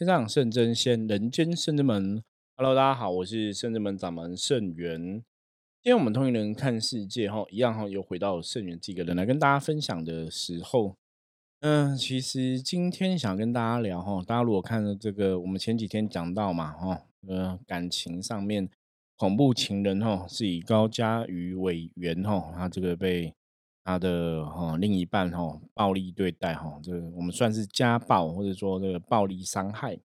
天上圣真仙，人间圣真门。Hello，大家好，我是圣真门掌门圣元。今天我们同一人看世界，哈，一样哈，又回到圣元这个人来跟大家分享的时候，嗯，其实今天想跟大家聊哈，大家如果看了这个，我们前几天讲到嘛，哈，呃，感情上面恐怖情人哈，是以高嘉瑜为源哈，他这个被。他的哈另一半哈暴力对待哈，这个我们算是家暴或者说这个暴力伤害。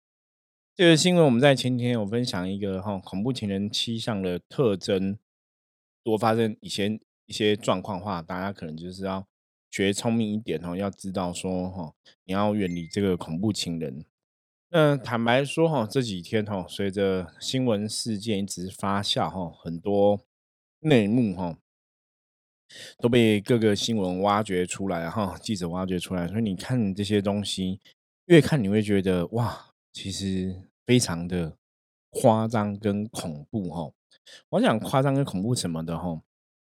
这个新闻我们在前天有分享一个哈恐怖情人七项的特征，如果发生以前一些状况话，大家可能就是要学聪明一点哦，要知道说哈你要远离这个恐怖情人。那坦白说哈，这几天哈随着新闻事件一直发酵哈，很多内幕哈。都被各个新闻挖掘出来哈，记者挖掘出来，所以你看这些东西，越看你会觉得哇，其实非常的夸张跟恐怖哈。我讲夸张跟恐怖什么的哈，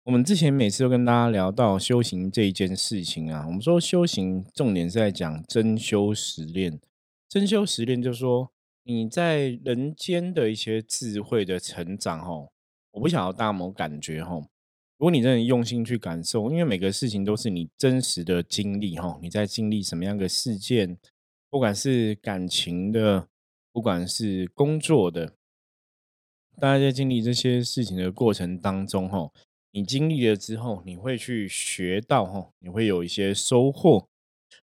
我们之前每次都跟大家聊到修行这一件事情啊，我们说修行重点是在讲真修实练，真修实练就是说你在人间的一些智慧的成长哈，我不晓得大家有没有感觉哈。如果你真的用心去感受，因为每个事情都是你真实的经历哈，你在经历什么样的事件，不管是感情的，不管是工作的，大家在经历这些事情的过程当中哈，你经历了之后，你会去学到哈，你会有一些收获，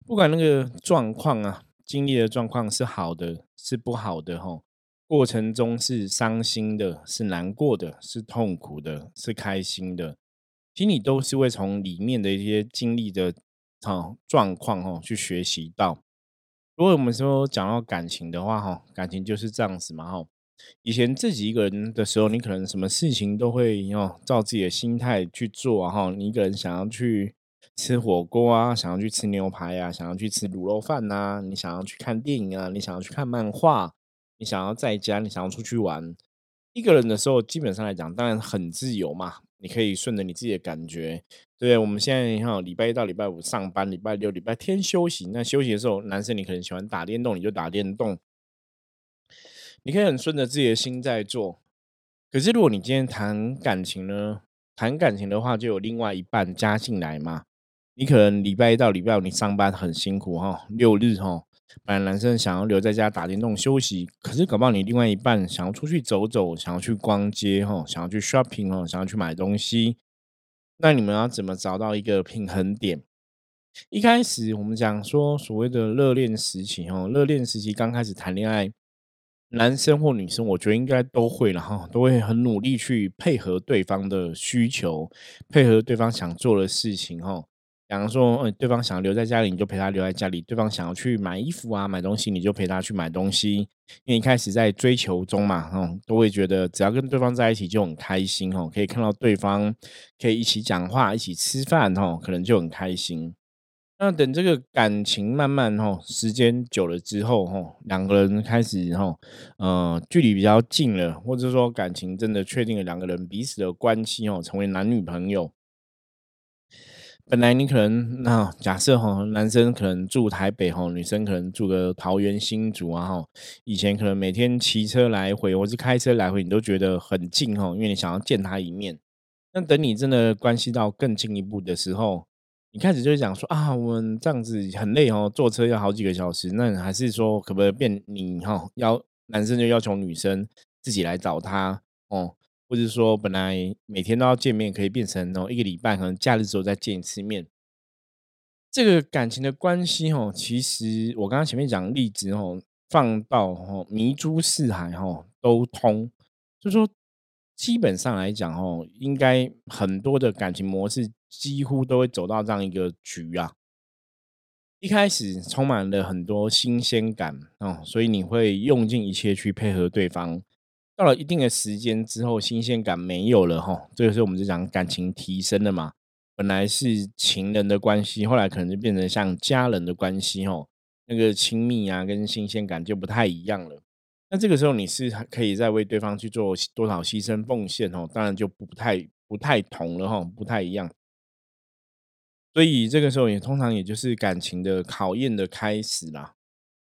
不管那个状况啊，经历的状况是好的，是不好的哈。过程中是伤心的，是难过的，是痛苦的，是开心的。心里都是会从里面的一些经历的哈状况哈去学习到。如果我们说讲到感情的话哈，感情就是这样子嘛哈。以前自己一个人的时候，你可能什么事情都会哦照自己的心态去做哈。你一个人想要去吃火锅啊，想要去吃牛排啊，想要去吃卤肉饭呐，你想要去看电影啊，你想要去看漫画，你想要在家，你想要出去玩。一个人的时候，基本上来讲，当然很自由嘛。你可以顺着你自己的感觉，对我们现在哈，礼拜一到礼拜五上班，礼拜六、礼拜天休息。那休息的时候，男生你可能喜欢打电动，你就打电动。你可以很顺着自己的心在做。可是如果你今天谈感情呢？谈感情的话，就有另外一半加进来嘛。你可能礼拜一到礼拜五你上班很辛苦哈，六日哈。本来男生想要留在家打电动休息，可是搞不好你另外一半想要出去走走，想要去逛街哈，想要去 shopping 哦，想要去买东西，那你们要怎么找到一个平衡点？一开始我们讲说所谓的热恋时期哈，热恋时期刚开始谈恋爱，男生或女生我觉得应该都会了哈，都会很努力去配合对方的需求，配合对方想做的事情哈。假如说，嗯，对方想要留在家里，你就陪他留在家里；对方想要去买衣服啊、买东西，你就陪他去买东西。因为一开始在追求中嘛，哈，都会觉得只要跟对方在一起就很开心，哈，可以看到对方，可以一起讲话、一起吃饭，哈，可能就很开心。那等这个感情慢慢，哈，时间久了之后，哈，两个人开始，哈，呃，距离比较近了，或者说感情真的确定了两个人彼此的关系，哦，成为男女朋友。本来你可能那假设哈，男生可能住台北哈，女生可能住个桃园新竹啊哈。以前可能每天骑车来回，或是开车来回，你都觉得很近哈，因为你想要见他一面。那等你真的关系到更进一步的时候，你开始就会讲说啊，我们这样子很累哦，坐车要好几个小时。那还是说可不可以变你哈，要男生就要求女生自己来找他哦。或者说，本来每天都要见面，可以变成哦，一个礼拜可能假日时候再见一次面。这个感情的关系哦，其实我刚刚前面讲例子哦，放到哦迷珠四海哦都通，就说基本上来讲哦，应该很多的感情模式几乎都会走到这样一个局啊。一开始充满了很多新鲜感哦，所以你会用尽一切去配合对方。到了一定的时间之后，新鲜感没有了哈，这个时候我们就讲感情提升了嘛。本来是情人的关系，后来可能就变成像家人的关系哈，那个亲密啊跟新鲜感就不太一样了。那这个时候你是可以再为对方去做多少牺牲奉献哦，当然就不太不太同了哈，不太一样。所以这个时候也通常也就是感情的考验的开始啦。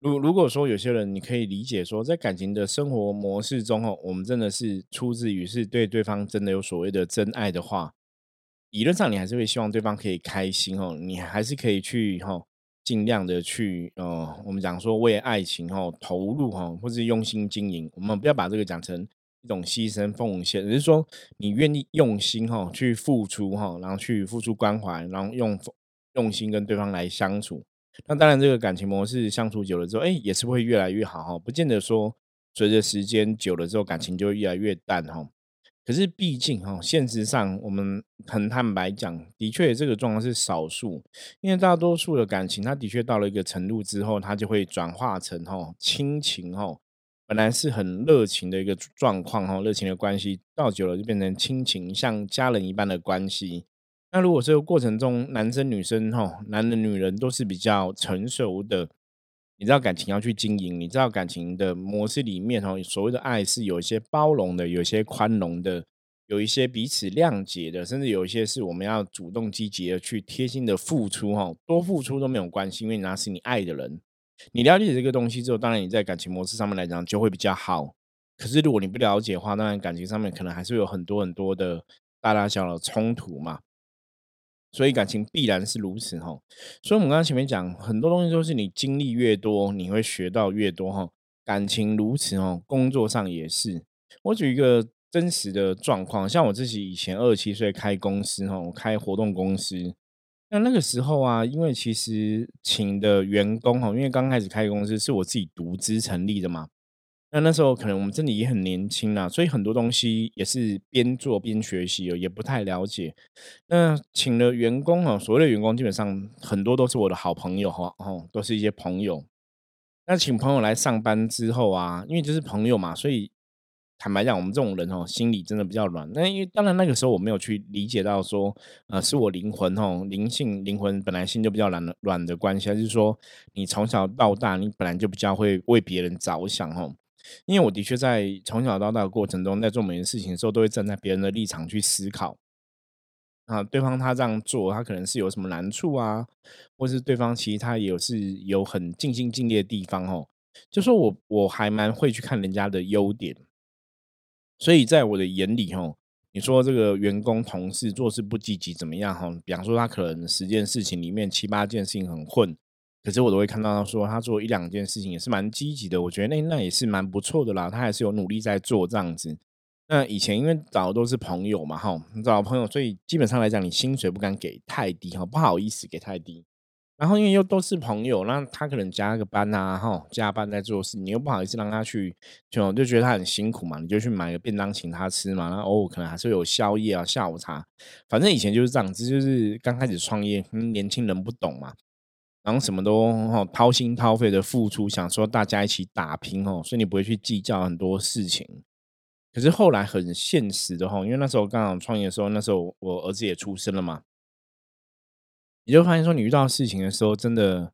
如如果说有些人你可以理解说，在感情的生活模式中哦，我们真的是出自于是对对方真的有所谓的真爱的话，理论上你还是会希望对方可以开心哦，你还是可以去哈，尽量的去呃，我们讲说为爱情哈投入哈，或是用心经营。我们不要把这个讲成一种牺牲奉献，只是说你愿意用心哈去付出哈，然后去付出关怀，然后用用心跟对方来相处。那当然，这个感情模式相处久了之后，哎，也是会越来越好哈。不见得说随着时间久了之后，感情就会越来越淡哈。可是毕竟哈，现实上我们很坦白讲，的确这个状况是少数。因为大多数的感情，它的确到了一个程度之后，它就会转化成哈亲情哈。本来是很热情的一个状况哈，热情的关系，到久了就变成亲情，像家人一般的关系。那如果这个过程中，男生女生哈，男人女人都是比较成熟的，你知道感情要去经营，你知道感情的模式里面哈，所谓的爱是有一些包容的，有一些宽容的，有一些彼此谅解的，甚至有一些是我们要主动积极的去贴心的付出哈，多付出都没有关系，因为那是你爱的人。你了解这个东西之后，当然你在感情模式上面来讲就会比较好。可是如果你不了解的话，当然感情上面可能还是有很多很多的大大小小的冲突嘛。所以感情必然是如此哈，所以我们刚刚前面讲很多东西都是你经历越多，你会学到越多哈。感情如此哦，工作上也是。我举一个真实的状况，像我自己以前二十七岁开公司哈，我开活动公司，那那个时候啊，因为其实请的员工哈，因为刚开始开公司是我自己独资成立的嘛。那那时候可能我们真的也很年轻啦，所以很多东西也是边做边学习哦，也不太了解。那请了员工哦，所谓的员工基本上很多都是我的好朋友哈，哦，都是一些朋友。那请朋友来上班之后啊，因为就是朋友嘛，所以坦白讲，我们这种人哦，心里真的比较软。那因为当然那个时候我没有去理解到说，呃，是我灵魂哦，灵性灵魂本来心就比较软的软的关系，就是说你从小到大，你本来就比较会为别人着想哦。因为我的确在从小到大的过程中，在做每件事情的时候，都会站在别人的立场去思考。啊，对方他这样做，他可能是有什么难处啊，或是对方其实他也是有很尽心尽力的地方哦。就说我我还蛮会去看人家的优点，所以在我的眼里哦，你说这个员工同事做事不积极怎么样哈？比方说他可能十件事情里面七八件事情很混。可是我都会看到他说他做一两件事情也是蛮积极的，我觉得那那也是蛮不错的啦，他还是有努力在做这样子。那以前因为找的都是朋友嘛，哈，找朋友，所以基本上来讲，你薪水不敢给太低哈，不好意思给太低。然后因为又都是朋友，那他可能加个班啊，哈，加班在做事，你又不好意思让他去，就就觉得他很辛苦嘛，你就去买个便当请他吃嘛，然后偶尔可能还是有宵夜啊、下午茶，反正以前就是这样子，就是刚开始创业，年轻人不懂嘛。然后什么都哦掏心掏肺的付出，想说大家一起打拼哦，所以你不会去计较很多事情。可是后来很现实的哈，因为那时候刚好创业的时候，那时候我儿子也出生了嘛，你就发现说你遇到事情的时候，真的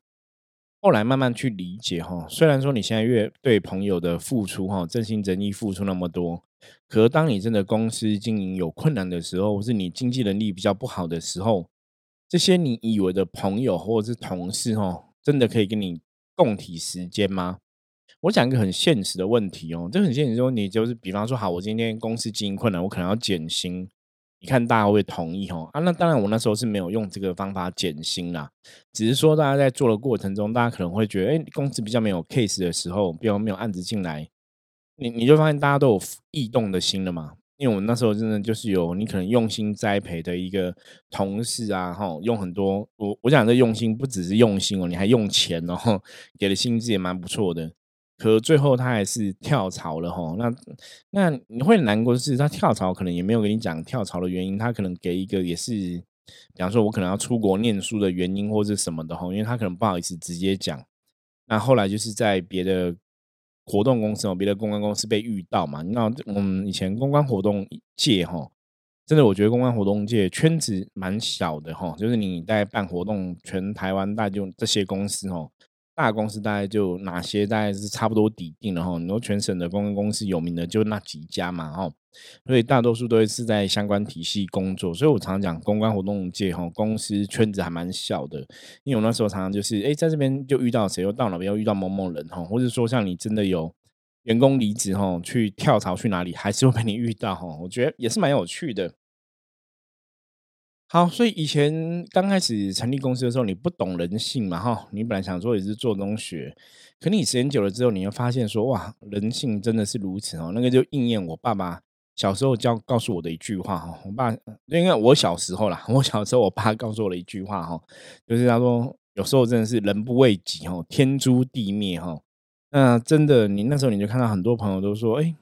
后来慢慢去理解哈。虽然说你现在越对朋友的付出哈，真心真意付出那么多，可是当你真的公司经营有困难的时候，或是你经济能力比较不好的时候。这些你以为的朋友或者是同事哦，真的可以跟你共体时间吗？我讲一个很现实的问题哦，这很现实说，你就是比方说，好，我今天公司经营困难，我可能要减薪，你看大家会同意哦？啊？那当然，我那时候是没有用这个方法减薪啦，只是说大家在做的过程中，大家可能会觉得，哎，公司比较没有 case 的时候，比如没有案子进来，你你就发现大家都有异动的心了嘛。因为我们那时候真的就是有你可能用心栽培的一个同事啊，哈，用很多我我讲的用心不只是用心哦，你还用钱哦，给的薪资也蛮不错的。可最后他还是跳槽了哈，那那你会难过的是他跳槽可能也没有跟你讲跳槽的原因，他可能给一个也是，比方说我可能要出国念书的原因或者什么的哈，因为他可能不好意思直接讲。那后来就是在别的。活动公司哦，别的公关公司被遇到嘛？那我们以前公关活动界哈，真的我觉得公关活动界圈子蛮小的哈，就是你在办活动，全台湾大就这些公司哦，大公司大概就哪些大概是差不多底定了哈。你说全省的公关公司有名的就那几家嘛哈，所以大多数都是在相关体系工作。所以我常常讲公关活动界哈，公司圈子还蛮小的。因为我那时候常常就是哎，在这边就遇到谁，又到哪边又遇到某某人哈，或者说像你真的有员工离职哈，去跳槽去哪里，还是会被你遇到哈。我觉得也是蛮有趣的。好，所以以前刚开始成立公司的时候，你不懂人性嘛，哈，你本来想说也是做中学，可你时间久了之后，你会发现说，哇，人性真的是如此哦。那个就应验我爸爸小时候教告诉我的一句话哈，我爸因为我小时候啦，我小时候我爸告诉我的一句话哈，就是他说有时候真的是人不为己哈，天诛地灭哈。那真的，你那时候你就看到很多朋友都说，哎。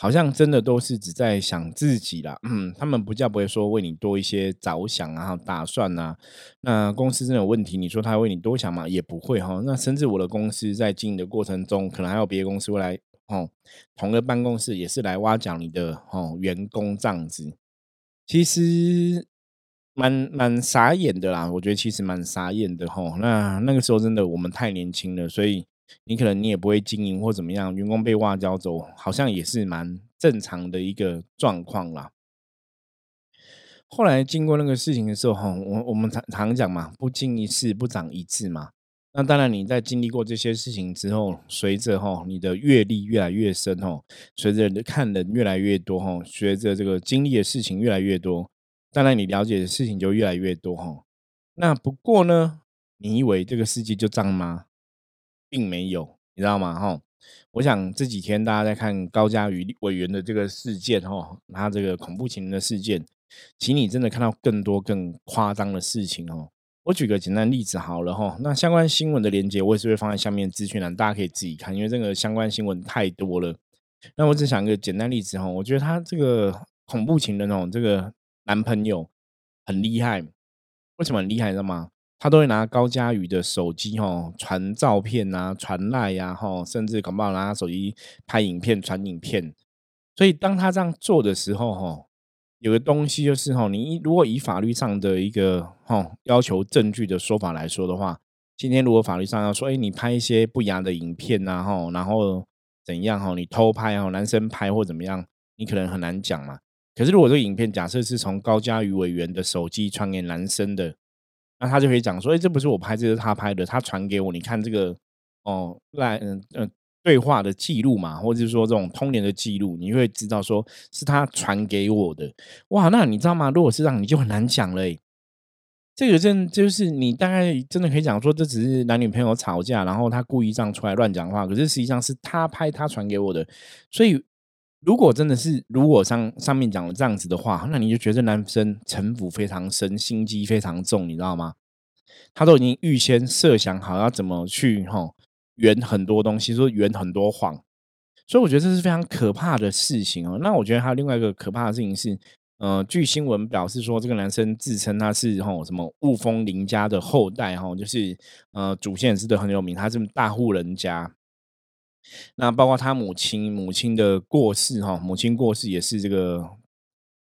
好像真的都是只在想自己啦，嗯，他们不叫不会说为你多一些着想啊、打算啊。那公司真的有问题，你说他为你多想嘛？也不会哈。那甚至我的公司在经营的过程中，可能还有别的公司会来哦，同个办公室也是来挖角你的哦员工这样子。其实蛮蛮傻眼的啦，我觉得其实蛮傻眼的哈。那那个时候真的我们太年轻了，所以。你可能你也不会经营或怎么样，员工被挖角走，好像也是蛮正常的一个状况啦。后来经过那个事情的时候，哈，我我们常常讲嘛，不经一事不长一智嘛。那当然你在经历过这些事情之后，随着哈你的阅历越来越深哦，随着看人越来越多哈，随着这个经历的事情越来越多，当然你了解的事情就越来越多哈。那不过呢，你以为这个世界就这样吗？并没有，你知道吗？哈，我想这几天大家在看高嘉瑜委员的这个事件，哈，他这个恐怖情人的事件，请你真的看到更多更夸张的事情哦。我举个简单例子好了，哈，那相关新闻的连接我也是会放在下面资讯栏，大家可以自己看，因为这个相关新闻太多了。那我只想一个简单例子哈，我觉得他这个恐怖情人哦，这个男朋友很厉害，为什么很厉害？你知道吗？他都会拿高佳宇的手机哈传照片啊，传赖呀哈，甚至搞不好拿手机拍影片、传影片。所以当他这样做的时候哈，有个东西就是哈，你如果以法律上的一个哈要求证据的说法来说的话，今天如果法律上要说，哎，你拍一些不雅的影片呐哈，然后怎样哈，你偷拍哦，男生拍或怎么样，你可能很难讲嘛。可是如果这个影片假设是从高嘉瑜委员的手机传给男生的。那他就可以讲说，哎，这不是我拍，这是他拍的，他传给我，你看这个哦，来，嗯嗯，对话的记录嘛，或者是说这种通联的记录，你会知道说是他传给我的。哇，那你知道吗？如果是这样，你就很难讲了。这个真就是你大概真的可以讲说，这只是男女朋友吵架，然后他故意这样出来乱讲话，可是实际上是他拍，他传给我的，所以。如果真的是如果上上面讲的这样子的话，那你就觉得男生城府非常深，心机非常重，你知道吗？他都已经预先设想好要怎么去哈圆很多东西，说圆很多谎，所以我觉得这是非常可怕的事情哦。那我觉得还有另外一个可怕的事情是，呃，据新闻表示说，这个男生自称他是哈什么雾峰林家的后代哈，就是呃祖先也是的很有名，他是大户人家。那包括他母亲，母亲的过世哈，母亲过世也是这个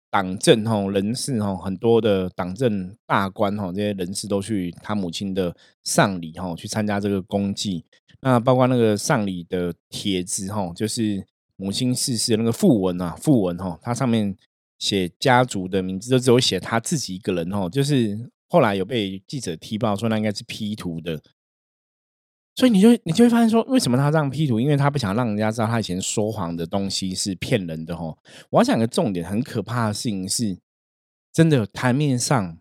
党政哈人士哈，很多的党政大官哈，这些人士都去他母亲的丧礼哈，去参加这个公祭。那包括那个丧礼的帖子哈，就是母亲逝世那个讣文啊，讣文哈，它上面写家族的名字，就只有写他自己一个人哈，就是后来有被记者踢爆说那应该是 P 图的。所以你就你就会发现说，为什么他这样 P 图？因为他不想让人家知道他以前说谎的东西是骗人的吼。我要讲个重点，很可怕的事情是，真的台面上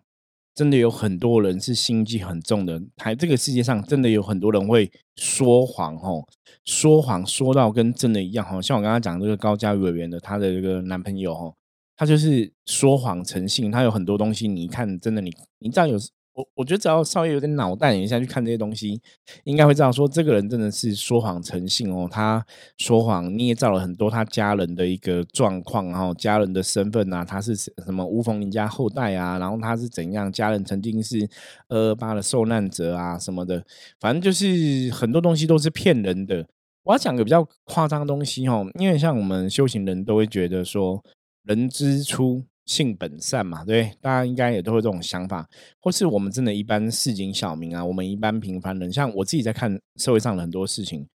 真的有很多人是心机很重的。台这个世界上真的有很多人会说谎吼，说谎说到跟真的一样吼。像我刚刚讲这个高嘉委员的，她的这个男朋友吼，他就是说谎成性，他有很多东西，你看真的你你知道有。我我觉得只要稍微有点脑袋，你下去看这些东西，应该会知道说，这个人真的是说谎成性哦。他说谎捏造了很多他家人的一个状况，然后家人的身份啊，他是什么吴逢林家后代啊，然后他是怎样，家人曾经是二二八的受难者啊什么的，反正就是很多东西都是骗人的。我要讲个比较夸张的东西哦，因为像我们修行人都会觉得说，人之初。性本善嘛，对，大家应该也都会这种想法，或是我们真的一般市井小民啊，我们一般平凡人，像我自己在看社会上的很多事情，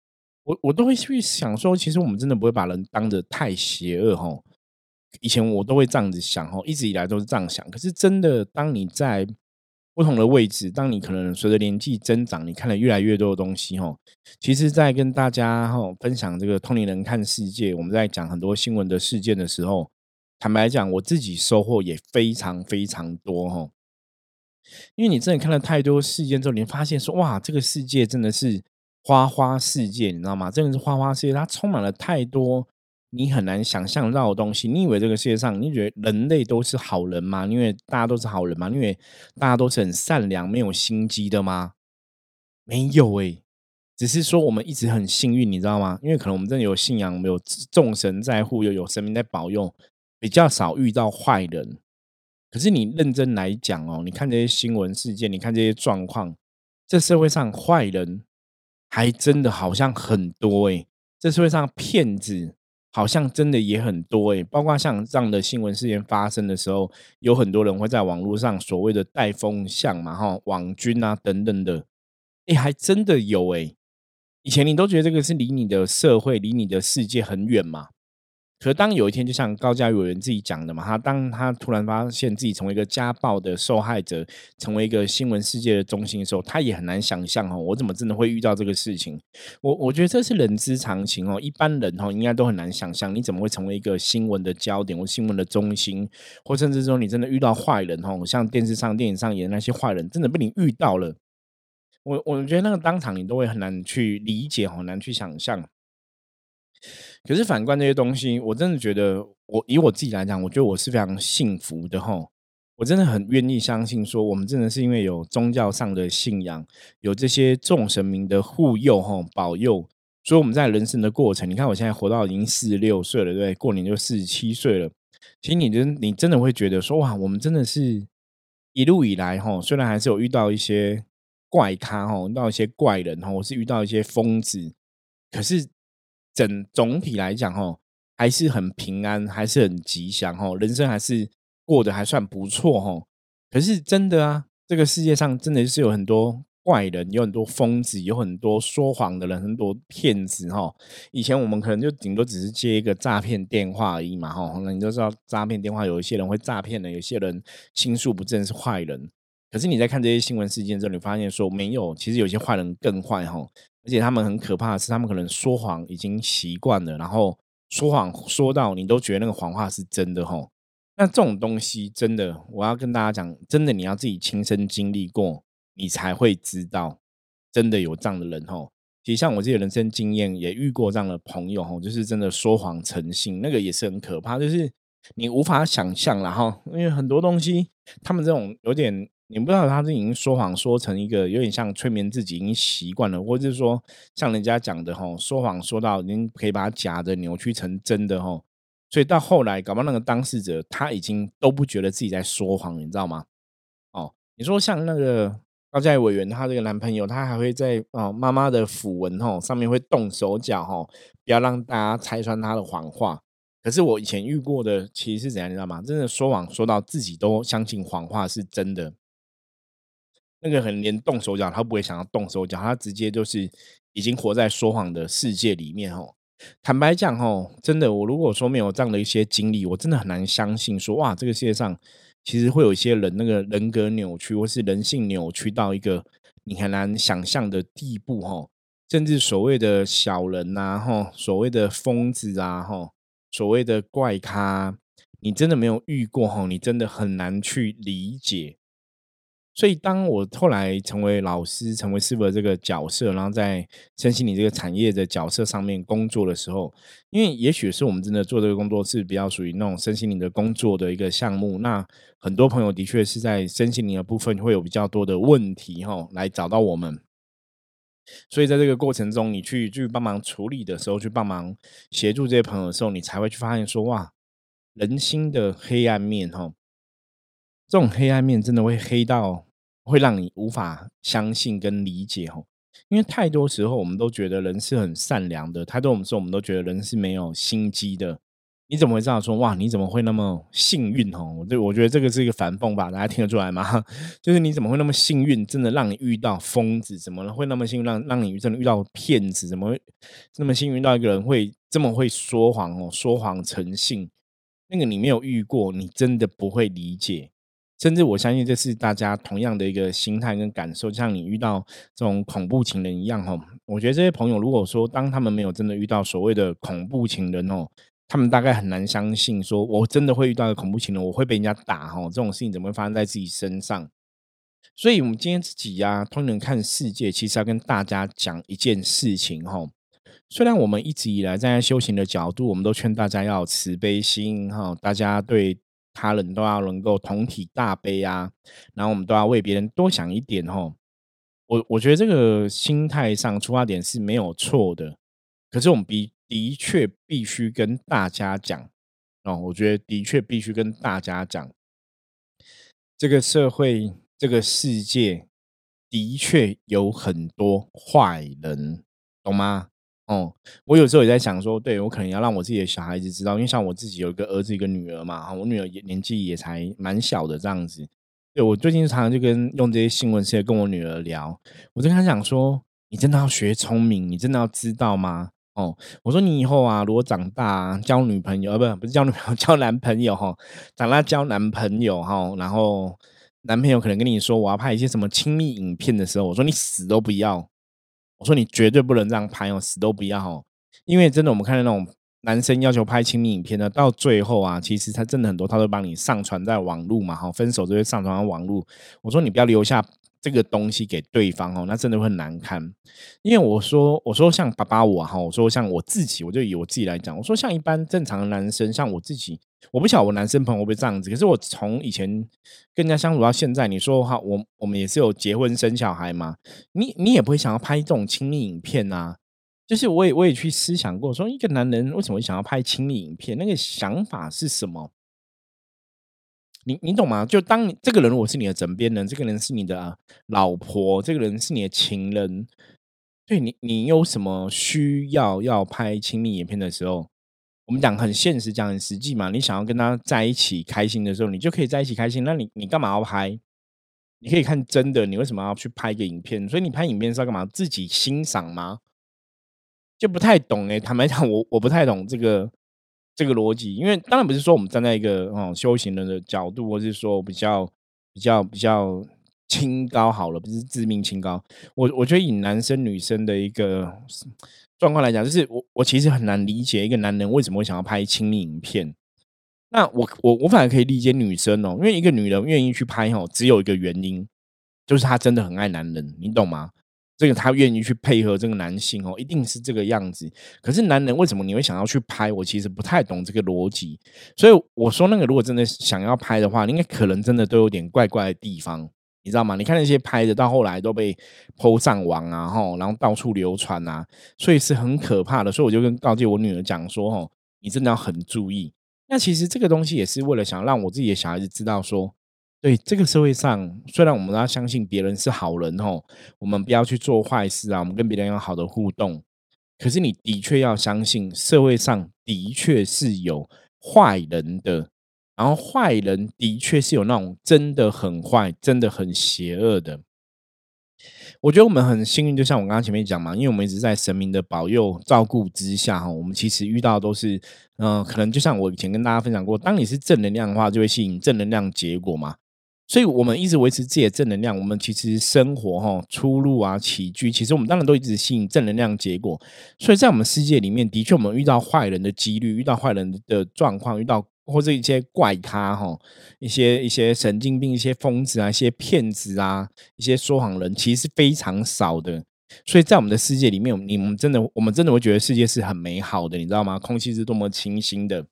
我我都会去想说，其实我们真的不会把人当得太邪恶哈。以前我都会这样子想哈，一直以来都是这样想。可是真的，当你在不同的位置，当你可能随着年纪增长，你看了越来越多的东西哈。其实，在跟大家哈分享这个通灵人看世界，我们在讲很多新闻的事件的时候，坦白讲，我自己收获也非常非常多哈。因为你真的看了太多事件之后，你发现说，哇，这个世界真的是花花世界，你知道吗？真的是花花世界，它充满了太多。你很难想象到的东西，你以为这个世界上，你觉得人类都是好人吗？因为大家都是好人吗？因为大家都是很善良、没有心机的吗？没有诶，只是说我们一直很幸运，你知道吗？因为可能我们真的有信仰，有众神在护佑，有神明在保佑，比较少遇到坏人。可是你认真来讲哦，你看这些新闻事件，你看这些状况，这社会上坏人还真的好像很多诶，这社会上骗子。好像真的也很多诶，包括像这样的新闻事件发生的时候，有很多人会在网络上所谓的带风向嘛，哈，网军啊等等的，哎，还真的有诶。以前你都觉得这个是离你的社会、离你的世界很远嘛。可当有一天，就像高嘉委员自己讲的嘛，他当他突然发现自己成为一个家暴的受害者，成为一个新闻世界的中心的时候，他也很难想象哦，我怎么真的会遇到这个事情？我我觉得这是人之常情哦，一般人哦应该都很难想象，你怎么会成为一个新闻的焦点或新闻的中心，或甚至说你真的遇到坏人哦，像电视上、电影上演的那些坏人，真的被你遇到了，我我觉得那个当场你都会很难去理解，很难去想象。可是反观这些东西，我真的觉得，我以我自己来讲，我觉得我是非常幸福的哈。我真的很愿意相信，说我们真的是因为有宗教上的信仰，有这些众神明的护佑哈保佑，所以我们在人生的过程，你看我现在活到已经四十六岁了，对？过年就四十七岁了。其实你真你真的会觉得说，哇，我们真的是一路以来哈，虽然还是有遇到一些怪咖哈，遇到一些怪人哈，我是遇到一些疯子，可是。整总体来讲，哈，还是很平安，还是很吉祥，哈，人生还是过得还算不错，哈。可是真的啊，这个世界上真的是有很多怪人，有很多疯子，有很多说谎的人，很多骗子，哈。以前我们可能就顶多只是接一个诈骗电话而已嘛，哈。那你都知道诈骗电话有一些人会诈骗的，有些人心术不正是坏人。可是你在看这些新闻事件之后，你发现说没有，其实有些坏人更坏，哈。而且他们很可怕的是，他们可能说谎已经习惯了，然后说谎说到你都觉得那个谎话是真的吼。那这种东西真的，我要跟大家讲，真的你要自己亲身经历过，你才会知道，真的有这样的人吼。其实像我自己人生经验，也遇过这样的朋友吼，就是真的说谎成性，那个也是很可怕，就是你无法想象然后，因为很多东西，他们这种有点。你不知道他是已经说谎说成一个有点像催眠自己，已经习惯了，或者是说像人家讲的吼，说谎说到已经可以把它假的扭曲成真的吼，所以到后来搞不好那个当事者他已经都不觉得自己在说谎，你知道吗？哦，你说像那个高嘉委员，他这个男朋友，他还会在哦妈妈的符文吼上面会动手脚吼，不要让大家拆穿他的谎话。可是我以前遇过的其实是怎样，你知道吗？真的说谎说到自己都相信谎话是真的。那个很连动手脚，他不会想要动手脚，他直接就是已经活在说谎的世界里面哦。坦白讲哦，真的，我如果说没有这样的一些经历，我真的很难相信说哇，这个世界上其实会有一些人那个人格扭曲，或是人性扭曲到一个你很难想象的地步哦。甚至所谓的小人呐，哈，所谓的疯子啊，哈，所谓的怪咖，你真的没有遇过哈，你真的很难去理解。所以，当我后来成为老师、成为师傅的这个角色，然后在身心灵这个产业的角色上面工作的时候，因为也许是我们真的做这个工作是比较属于那种身心灵的工作的一个项目，那很多朋友的确是在身心灵的部分会有比较多的问题哈，来找到我们。所以在这个过程中，你去去帮忙处理的时候，去帮忙协助这些朋友的时候，你才会去发现说，哇，人心的黑暗面哈。这种黑暗面真的会黑到会让你无法相信跟理解哦，因为太多时候我们都觉得人是很善良的，太多我们说我们都觉得人是没有心机的。你怎么会知道说哇？你怎么会那么幸运哦？我这我觉得这个是一个反讽吧，大家听得出来吗？就是你怎么会那么幸运？真的让你遇到疯子，怎么会那么幸运？让让你真的遇到骗子，怎么会那么幸运？遇到一个人会这么会说谎哦，说谎成性，那个你没有遇过，你真的不会理解。甚至我相信这是大家同样的一个心态跟感受，就像你遇到这种恐怖情人一样哈。我觉得这些朋友如果说当他们没有真的遇到所谓的恐怖情人哦。他们大概很难相信，说我真的会遇到一个恐怖情人，我会被人家打哈，这种事情怎么会发生在自己身上？所以，我们今天自己呀，通人看世界，其实要跟大家讲一件事情哈。虽然我们一直以来站在修行的角度，我们都劝大家要慈悲心哈，大家对他人都要能够同体大悲啊，然后我们都要为别人多想一点哦。我我觉得这个心态上出发点是没有错的，可是我们比。的确必须跟大家讲哦，我觉得的确必须跟大家讲，这个社会、这个世界的确有很多坏人，懂吗？哦，我有时候也在想说，对我可能要让我自己的小孩子知道，因为像我自己有一个儿子、一个女儿嘛，我女儿也年纪也才蛮小的这样子。对我最近常常就跟用这些新闻事跟我女儿聊，我就跟她讲说，你真的要学聪明，你真的要知道吗？哦，我说你以后啊，如果长大交女朋友，呃，不，不是交女朋友，交男朋友哈，长大交男朋友哈，然后男朋友可能跟你说我要拍一些什么亲密影片的时候，我说你死都不要，我说你绝对不能这样拍哦，死都不要哦，因为真的我们看到那种男生要求拍亲密影片呢，到最后啊，其实他真的很多，他都帮你上传在网络嘛，哈，分手就会上传到网络，我说你不要留下。这个东西给对方哦，那真的会很难堪。因为我说，我说像爸爸我哈，我说像我自己，我就以我自己来讲，我说像一般正常的男生，像我自己，我不晓得我男生朋友会不会这样子。可是我从以前跟人家相处到现在，你说哈，我我们也是有结婚生小孩嘛，你你也不会想要拍这种亲密影片啊。就是我也我也去思想过，说一个男人为什么想要拍亲密影片，那个想法是什么？你你懂吗？就当这个人我是你的枕边人，这个人是你的老婆，这个人是你的情人，对你你有什么需要要拍亲密影片的时候，我们讲很现实，讲很实际嘛。你想要跟他在一起开心的时候，你就可以在一起开心。那你你干嘛要拍？你可以看真的，你为什么要去拍一个影片？所以你拍影片是要干嘛？自己欣赏吗？就不太懂哎。坦白讲，我我不太懂这个。这个逻辑，因为当然不是说我们站在一个哦修行人的角度，或是说比较比较比较清高好了，不是自命清高。我我觉得以男生女生的一个状况来讲，就是我我其实很难理解一个男人为什么会想要拍亲密影片。那我我我反而可以理解女生哦，因为一个女人愿意去拍哦，只有一个原因，就是她真的很爱男人，你懂吗？这个她愿意去配合这个男性哦，一定是这个样子。可是男人为什么你会想要去拍？我其实不太懂这个逻辑。所以我说那个，如果真的想要拍的话，应该可能真的都有点怪怪的地方，你知道吗？你看那些拍的，到后来都被抛上网啊，吼，然后到处流传啊，所以是很可怕的。所以我就跟告诫我女儿讲说，吼，你真的要很注意。那其实这个东西也是为了想让我自己的小孩子知道说。对这个社会上，虽然我们要相信别人是好人哦，我们不要去做坏事啊，我们跟别人有好的互动。可是你的确要相信，社会上的确是有坏人的，然后坏人的确是有那种真的很坏、真的很邪恶的。我觉得我们很幸运，就像我刚刚前面讲嘛，因为我们一直在神明的保佑、照顾之下哈，我们其实遇到都是，嗯，可能就像我以前跟大家分享过，当你是正能量的话，就会吸引正能量结果嘛。所以，我们一直维持自己的正能量。我们其实生活哈、出入啊、起居，其实我们当然都一直吸引正能量结果。所以在我们世界里面，的确我们遇到坏人的几率、遇到坏人的状况、遇到或者一些怪咖哈、一些一些神经病、一些疯子啊、一些骗子啊、一些说谎人，其实是非常少的。所以在我们的世界里面，你们真的，我们真的会觉得世界是很美好的，你知道吗？空气是多么清新的。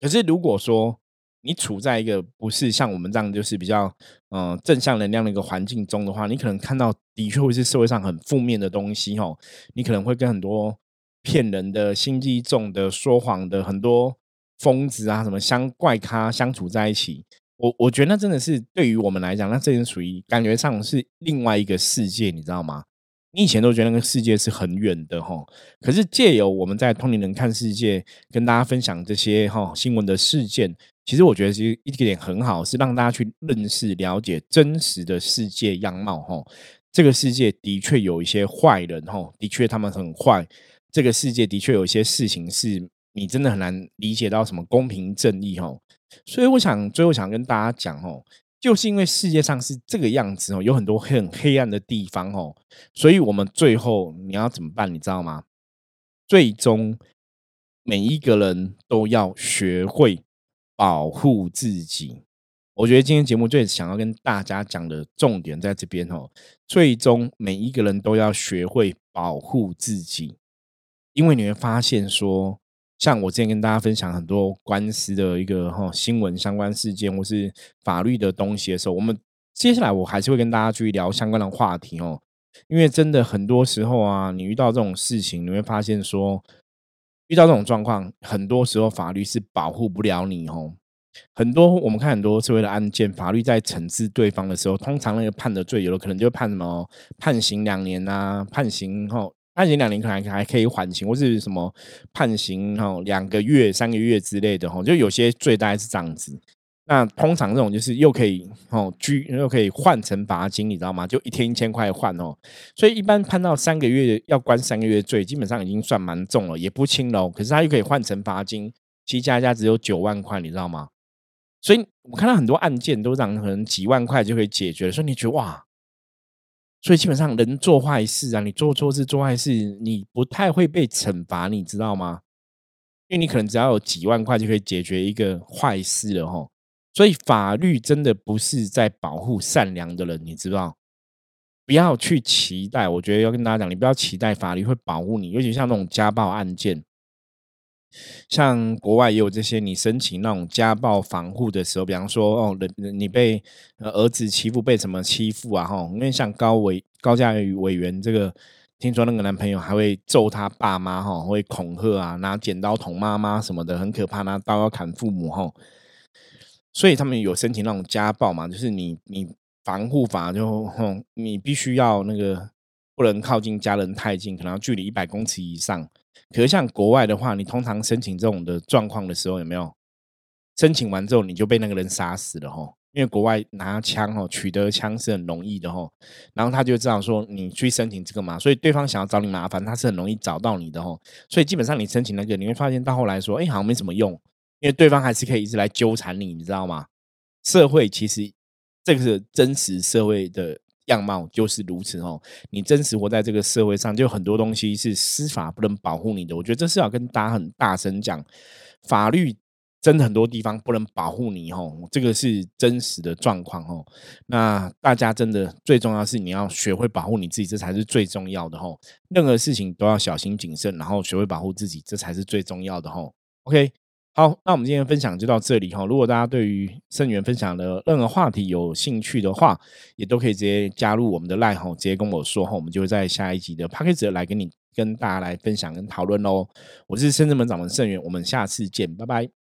可是如果说，你处在一个不是像我们这样就是比较嗯正向能量的一个环境中的话，你可能看到的确会是社会上很负面的东西哦。你可能会跟很多骗人的、心机重的、说谎的很多疯子啊，什么相怪咖相处在一起。我我觉得那真的是对于我们来讲，那这是属于感觉上是另外一个世界，你知道吗？你以前都觉得那个世界是很远的哈，可是借由我们在通灵人看世界，跟大家分享这些哈新闻的事件，其实我觉得其实一点很好，是让大家去认识、了解真实的世界样貌哈。这个世界的确有一些坏人哈，的确他们很坏。这个世界的确有一些事情是你真的很难理解到什么公平正义哦。所以我想最后想跟大家讲哦。就是因为世界上是这个样子哦，有很多很黑暗的地方哦，所以我们最后你要怎么办？你知道吗？最终每一个人都要学会保护自己。我觉得今天节目最想要跟大家讲的重点在这边哦。最终每一个人都要学会保护自己，因为你会发现说。像我之前跟大家分享很多官司的一个哈新闻相关事件或是法律的东西的时候，我们接下来我还是会跟大家去聊相关的话题哦。因为真的很多时候啊，你遇到这种事情，你会发现说，遇到这种状况，很多时候法律是保护不了你哦。很多我们看很多社会的案件，法律在惩治对方的时候，通常那个判的罪，有的可能就判什么判刑两年啊，判刑后。判刑两年可能还可以缓刑，或是什么判刑哈两个月、三个月之类的哈，就有些罪大概是这样子。那通常这种就是又可以哦拘，又可以换成罚金，你知道吗？就一天一千块换哦。所以一般判到三个月要关三个月罪，基本上已经算蛮重了，也不轻喽。可是他又可以换成罚金，其实加加只有九万块，你知道吗？所以我看到很多案件都让可能几万块就可以解决，所以你觉得哇？所以基本上，人做坏事啊，你做错事、做坏事，你不太会被惩罚，你知道吗？因为你可能只要有几万块就可以解决一个坏事了，吼。所以法律真的不是在保护善良的人，你知道？不要去期待，我觉得要跟大家讲，你不要期待法律会保护你，尤其像那种家暴案件。像国外也有这些，你申请那种家暴防护的时候，比方说哦，你被儿子欺负，被什么欺负啊？哈，因为像高委高嘉瑜委员这个，听说那个男朋友还会揍他爸妈，哈，会恐吓啊，拿剪刀捅妈妈什么的，很可怕，拿刀要砍父母，哈。所以他们有申请那种家暴嘛，就是你你防护法就，你必须要那个不能靠近家人太近，可能要距离一百公尺以上。可是像国外的话，你通常申请这种的状况的时候，有没有申请完之后你就被那个人杀死了吼？因为国外拿枪哦，取得枪是很容易的吼。然后他就这样说：“你去申请这个嘛。”所以对方想要找你麻烦，他是很容易找到你的吼。所以基本上你申请那个，你会发现到后来说：“哎，好像没什么用，因为对方还是可以一直来纠缠你，你知道吗？”社会其实这个是真实社会的。样貌就是如此哦，你真实活在这个社会上，就很多东西是司法不能保护你的。我觉得这是要跟大家很大声讲，法律真的很多地方不能保护你哦，这个是真实的状况哦。那大家真的最重要是你要学会保护你自己，这才是最重要的哦。任何事情都要小心谨慎，然后学会保护自己，这才是最重要的哦。OK。好，那我们今天分享就到这里哈。如果大家对于圣元分享的任何话题有兴趣的话，也都可以直接加入我们的 line 哈，直接跟我说哈，我们就会在下一集的 p a c k a g e 来跟你跟大家来分享跟讨论喽。我是深圳门掌门圣元，我们下次见，拜拜。